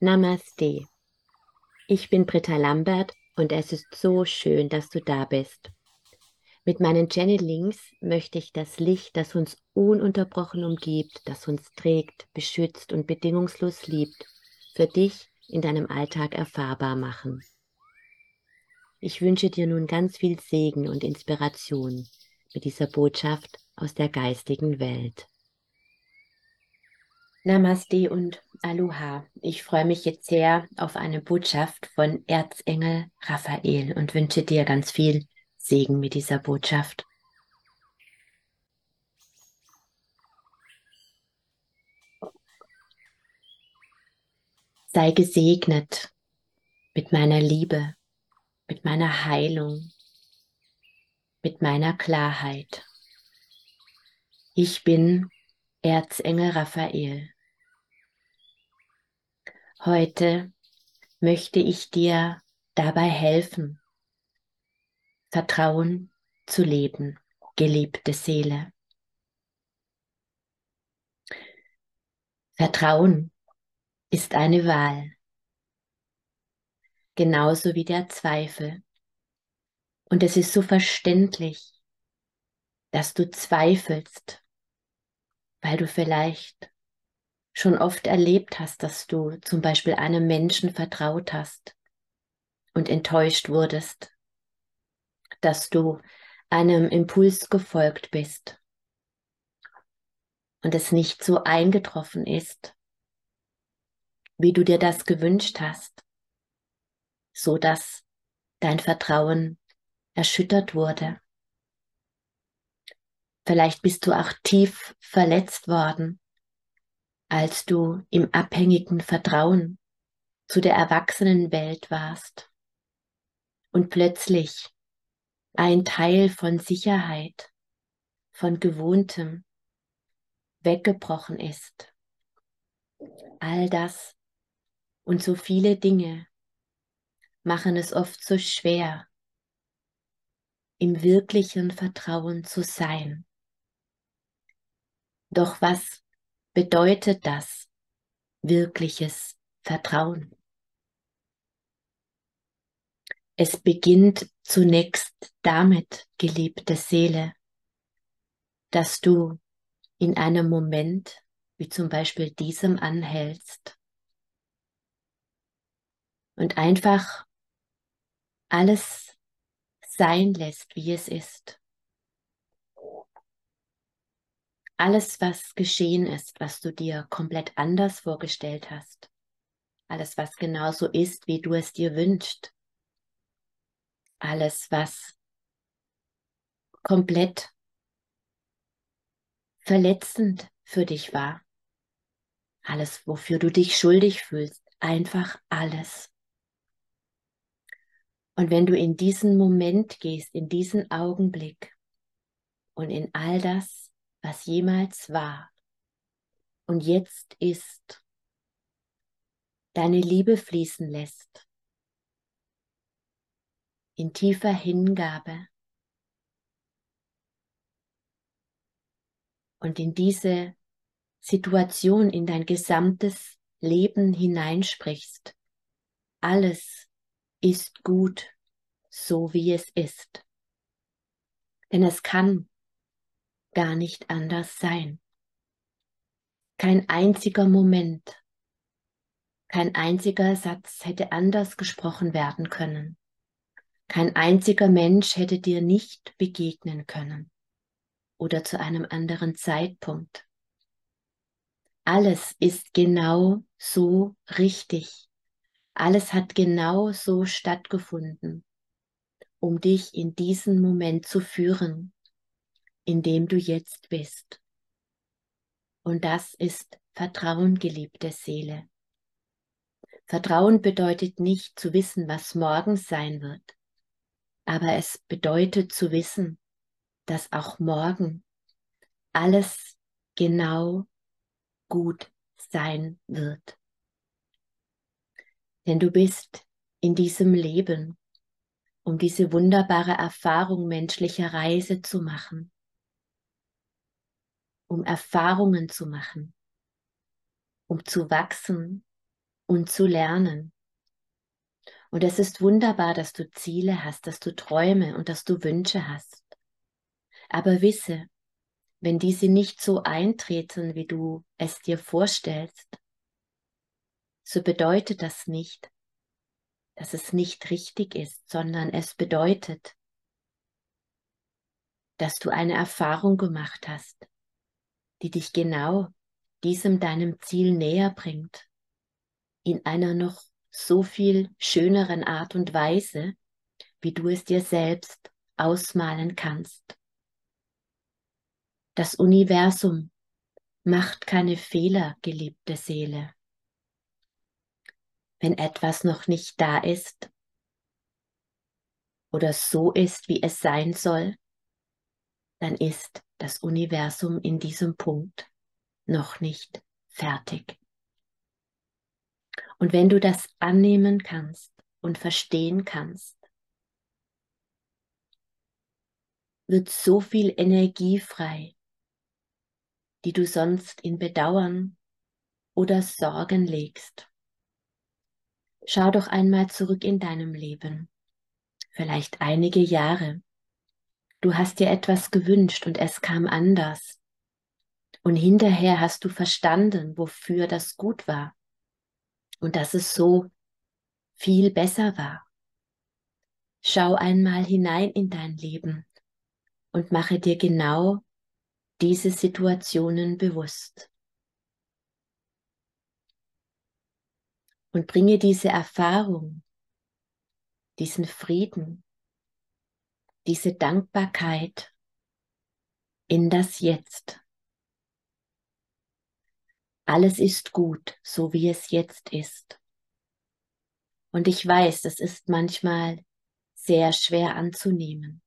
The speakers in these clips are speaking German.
Namaste. Ich bin Britta Lambert und es ist so schön, dass du da bist. Mit meinen Channelings möchte ich das Licht, das uns ununterbrochen umgibt, das uns trägt, beschützt und bedingungslos liebt, für dich in deinem Alltag erfahrbar machen. Ich wünsche dir nun ganz viel Segen und Inspiration mit dieser Botschaft aus der geistigen Welt. Namaste und Aloha. Ich freue mich jetzt sehr auf eine Botschaft von Erzengel Raphael und wünsche dir ganz viel Segen mit dieser Botschaft. Sei gesegnet mit meiner Liebe, mit meiner Heilung, mit meiner Klarheit. Ich bin Erzengel Raphael. Heute möchte ich dir dabei helfen, Vertrauen zu leben, geliebte Seele. Vertrauen ist eine Wahl, genauso wie der Zweifel. Und es ist so verständlich, dass du zweifelst, weil du vielleicht schon oft erlebt hast, dass du zum Beispiel einem Menschen vertraut hast und enttäuscht wurdest, dass du einem Impuls gefolgt bist und es nicht so eingetroffen ist, wie du dir das gewünscht hast, so dass dein Vertrauen erschüttert wurde. Vielleicht bist du auch tief verletzt worden als du im abhängigen Vertrauen zu der Erwachsenenwelt warst und plötzlich ein Teil von Sicherheit, von Gewohntem weggebrochen ist. All das und so viele Dinge machen es oft so schwer, im wirklichen Vertrauen zu sein. Doch was bedeutet das wirkliches Vertrauen. Es beginnt zunächst damit, geliebte Seele, dass du in einem Moment wie zum Beispiel diesem anhältst und einfach alles sein lässt, wie es ist. Alles, was geschehen ist, was du dir komplett anders vorgestellt hast, alles, was genauso ist, wie du es dir wünschst, alles, was komplett verletzend für dich war, alles, wofür du dich schuldig fühlst, einfach alles. Und wenn du in diesen Moment gehst, in diesen Augenblick und in all das, was jemals war und jetzt ist, deine Liebe fließen lässt, in tiefer Hingabe und in diese Situation, in dein gesamtes Leben hineinsprichst. Alles ist gut, so wie es ist. Denn es kann gar nicht anders sein. Kein einziger Moment, kein einziger Satz hätte anders gesprochen werden können. Kein einziger Mensch hätte dir nicht begegnen können oder zu einem anderen Zeitpunkt. Alles ist genau so richtig. Alles hat genau so stattgefunden, um dich in diesen Moment zu führen, in dem du jetzt bist. Und das ist Vertrauen, geliebte Seele. Vertrauen bedeutet nicht zu wissen, was morgen sein wird, aber es bedeutet zu wissen, dass auch morgen alles genau gut sein wird. Denn du bist in diesem Leben, um diese wunderbare Erfahrung menschlicher Reise zu machen um Erfahrungen zu machen, um zu wachsen und zu lernen. Und es ist wunderbar, dass du Ziele hast, dass du Träume und dass du Wünsche hast. Aber wisse, wenn diese nicht so eintreten, wie du es dir vorstellst, so bedeutet das nicht, dass es nicht richtig ist, sondern es bedeutet, dass du eine Erfahrung gemacht hast, die dich genau diesem deinem Ziel näher bringt, in einer noch so viel schöneren Art und Weise, wie du es dir selbst ausmalen kannst. Das Universum macht keine Fehler, geliebte Seele. Wenn etwas noch nicht da ist oder so ist, wie es sein soll, dann ist das Universum in diesem Punkt noch nicht fertig. Und wenn du das annehmen kannst und verstehen kannst, wird so viel Energie frei, die du sonst in Bedauern oder Sorgen legst. Schau doch einmal zurück in deinem Leben, vielleicht einige Jahre. Du hast dir etwas gewünscht und es kam anders. Und hinterher hast du verstanden, wofür das gut war und dass es so viel besser war. Schau einmal hinein in dein Leben und mache dir genau diese Situationen bewusst. Und bringe diese Erfahrung, diesen Frieden, diese Dankbarkeit in das Jetzt. Alles ist gut, so wie es jetzt ist. Und ich weiß, das ist manchmal sehr schwer anzunehmen.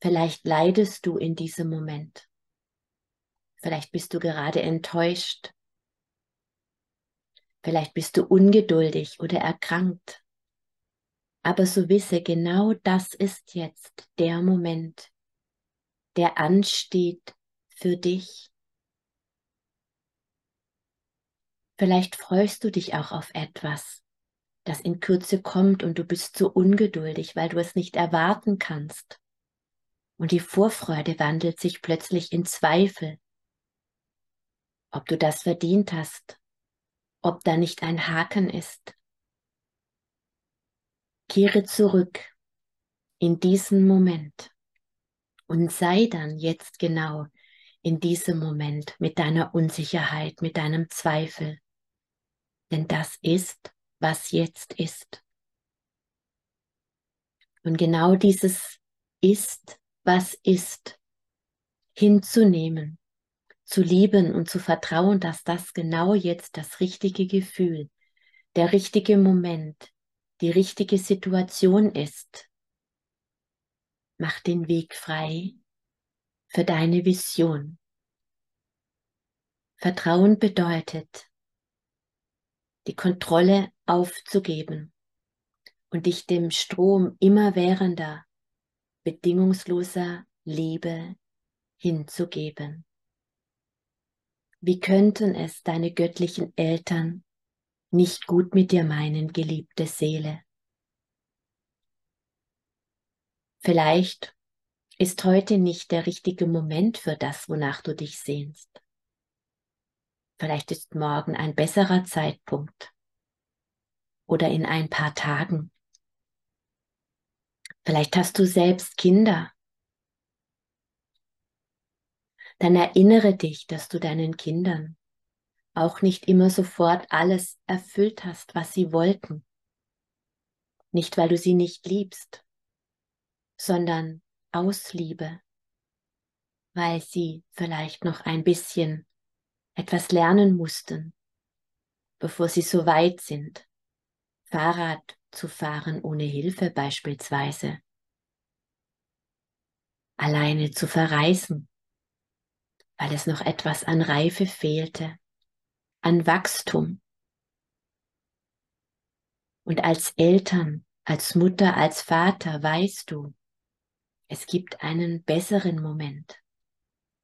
Vielleicht leidest du in diesem Moment. Vielleicht bist du gerade enttäuscht. Vielleicht bist du ungeduldig oder erkrankt. Aber so wisse, genau das ist jetzt der Moment, der ansteht für dich. Vielleicht freust du dich auch auf etwas, das in Kürze kommt und du bist so ungeduldig, weil du es nicht erwarten kannst. Und die Vorfreude wandelt sich plötzlich in Zweifel, ob du das verdient hast, ob da nicht ein Haken ist. Kehre zurück in diesen Moment und sei dann jetzt genau in diesem Moment mit deiner Unsicherheit, mit deinem Zweifel. Denn das ist, was jetzt ist. Und genau dieses ist, was ist, hinzunehmen, zu lieben und zu vertrauen, dass das genau jetzt das richtige Gefühl, der richtige Moment, die richtige Situation ist. Mach den Weg frei für deine Vision. Vertrauen bedeutet, die Kontrolle aufzugeben und dich dem Strom immerwährender, bedingungsloser Liebe hinzugeben. Wie könnten es deine göttlichen Eltern nicht gut mit dir meinen, geliebte Seele? Vielleicht ist heute nicht der richtige Moment für das, wonach du dich sehnst. Vielleicht ist morgen ein besserer Zeitpunkt oder in ein paar Tagen. Vielleicht hast du selbst Kinder. Dann erinnere dich, dass du deinen Kindern auch nicht immer sofort alles erfüllt hast, was sie wollten. Nicht, weil du sie nicht liebst, sondern aus Liebe, weil sie vielleicht noch ein bisschen etwas lernen mussten, bevor sie so weit sind, Fahrrad zu fahren ohne Hilfe beispielsweise, alleine zu verreisen, weil es noch etwas an Reife fehlte, an Wachstum. Und als Eltern, als Mutter, als Vater weißt du, es gibt einen besseren Moment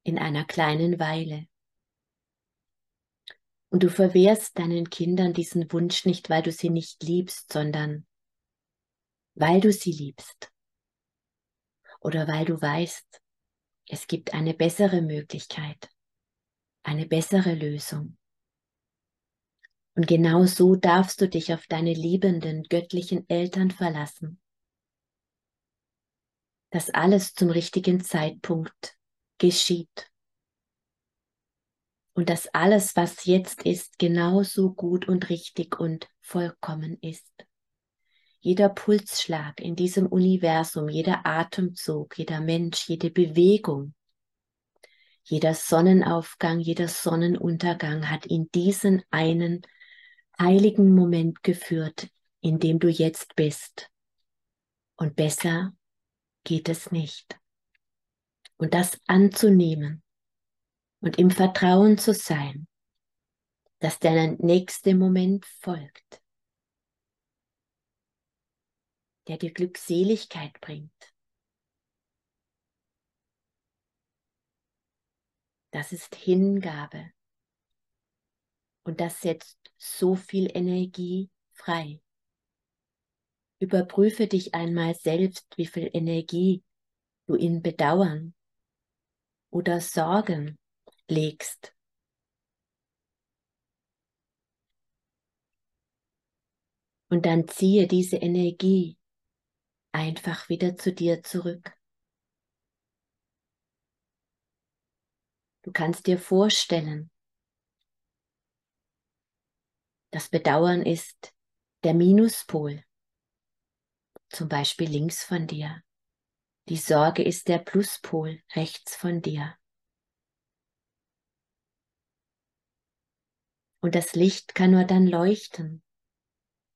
in einer kleinen Weile. Und du verwehrst deinen Kindern diesen Wunsch nicht, weil du sie nicht liebst, sondern weil du sie liebst. Oder weil du weißt, es gibt eine bessere Möglichkeit, eine bessere Lösung. Und genau so darfst du dich auf deine liebenden, göttlichen Eltern verlassen, dass alles zum richtigen Zeitpunkt geschieht. Und dass alles, was jetzt ist, genauso gut und richtig und vollkommen ist. Jeder Pulsschlag in diesem Universum, jeder Atemzug, jeder Mensch, jede Bewegung, jeder Sonnenaufgang, jeder Sonnenuntergang hat in diesen einen heiligen Moment geführt, in dem du jetzt bist. Und besser geht es nicht. Und das anzunehmen und im Vertrauen zu sein, dass der nächste Moment folgt, der dir Glückseligkeit bringt. Das ist Hingabe. Und das setzt so viel Energie frei. Überprüfe dich einmal selbst, wie viel Energie du in Bedauern oder Sorgen legst. Und dann ziehe diese Energie einfach wieder zu dir zurück. Du kannst dir vorstellen, das Bedauern ist der Minuspol, zum Beispiel links von dir. Die Sorge ist der Pluspol rechts von dir. Und das Licht kann nur dann leuchten,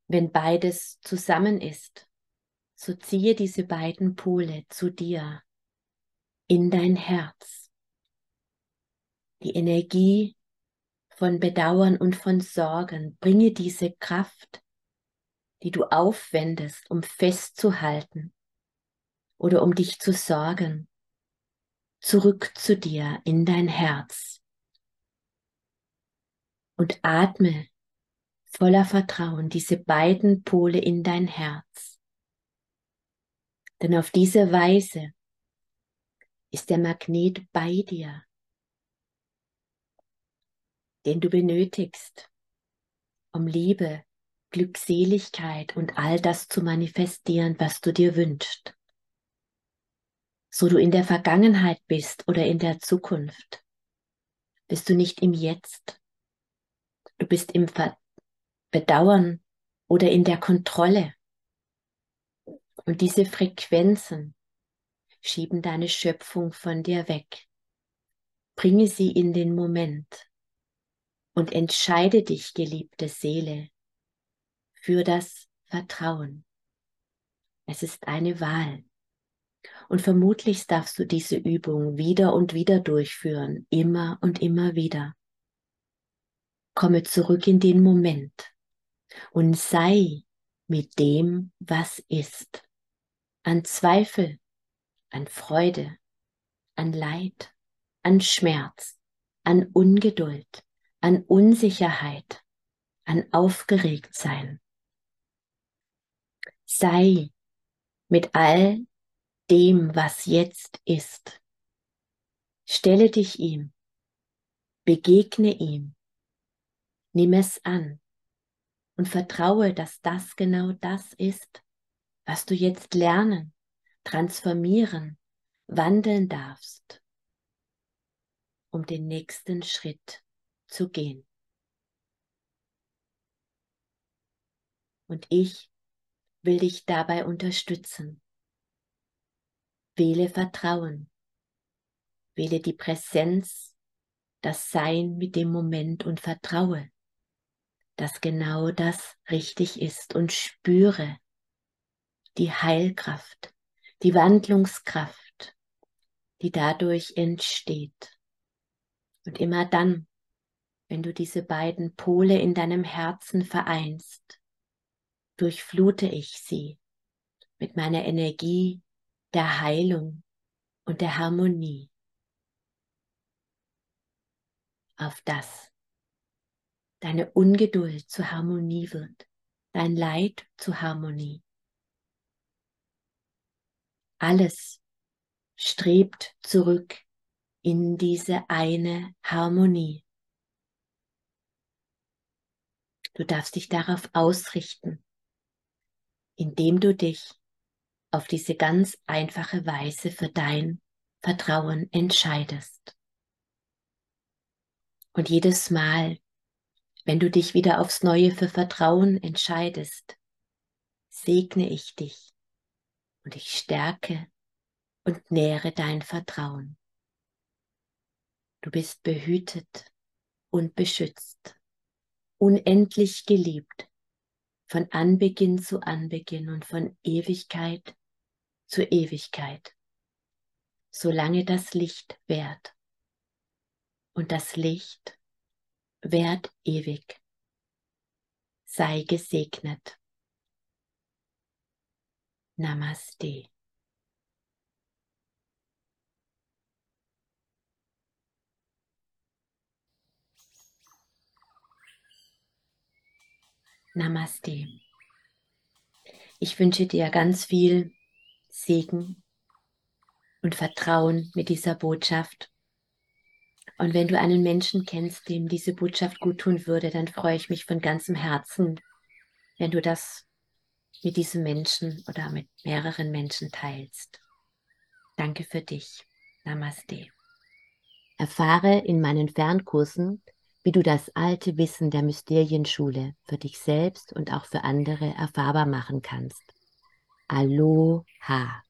wenn beides zusammen ist. So ziehe diese beiden Pole zu dir, in dein Herz. Die Energie von Bedauern und von Sorgen. Bringe diese Kraft, die du aufwendest, um festzuhalten oder um dich zu sorgen, zurück zu dir in dein Herz. Und atme voller Vertrauen diese beiden Pole in dein Herz. Denn auf diese Weise ist der Magnet bei dir den du benötigst, um Liebe, Glückseligkeit und all das zu manifestieren, was du dir wünschst. So du in der Vergangenheit bist oder in der Zukunft, bist du nicht im Jetzt. Du bist im Bedauern oder in der Kontrolle. Und diese Frequenzen schieben deine Schöpfung von dir weg. Bringe sie in den Moment und entscheide dich, geliebte Seele, für das Vertrauen. Es ist eine Wahl. Und vermutlich darfst du diese Übung wieder und wieder durchführen, immer und immer wieder. Komme zurück in den Moment und sei mit dem, was ist. An Zweifel, an Freude, an Leid, an Schmerz, an Ungeduld, an Unsicherheit, an Aufgeregtsein. Sei mit all dem, was jetzt ist. Stelle dich ihm, begegne ihm, nimm es an und vertraue, dass das genau das ist, was du jetzt lernen, transformieren, wandeln darfst, um den nächsten Schritt zu gehen. Und ich will dich dabei unterstützen. Wähle Vertrauen. Wähle die Präsenz, das Sein mit dem Moment und vertraue, dass genau das richtig ist und spüre die Heilkraft, die Wandlungskraft, die dadurch entsteht. Und immer dann, wenn du diese beiden Pole in deinem Herzen vereinst, durchflute ich sie mit meiner Energie der Heilung und der Harmonie. Auf das deine Ungeduld zur Harmonie wird, dein Leid zur Harmonie. Alles strebt zurück in diese eine Harmonie. Du darfst dich darauf ausrichten, indem du dich auf diese ganz einfache Weise für dein Vertrauen entscheidest. Und jedes Mal, wenn du dich wieder aufs Neue für Vertrauen entscheidest, segne ich dich und ich stärke und nähere dein Vertrauen. Du bist behütet und beschützt unendlich geliebt, von Anbeginn zu Anbeginn und von Ewigkeit zu Ewigkeit, solange das Licht währt. Und das Licht währt ewig. Sei gesegnet. Namaste. Namaste. Ich wünsche dir ganz viel Segen und Vertrauen mit dieser Botschaft. Und wenn du einen Menschen kennst, dem diese Botschaft gut tun würde, dann freue ich mich von ganzem Herzen, wenn du das mit diesem Menschen oder mit mehreren Menschen teilst. Danke für dich. Namaste. Erfahre in meinen Fernkursen, wie du das alte Wissen der Mysterienschule für dich selbst und auch für andere erfahrbar machen kannst. Aloha.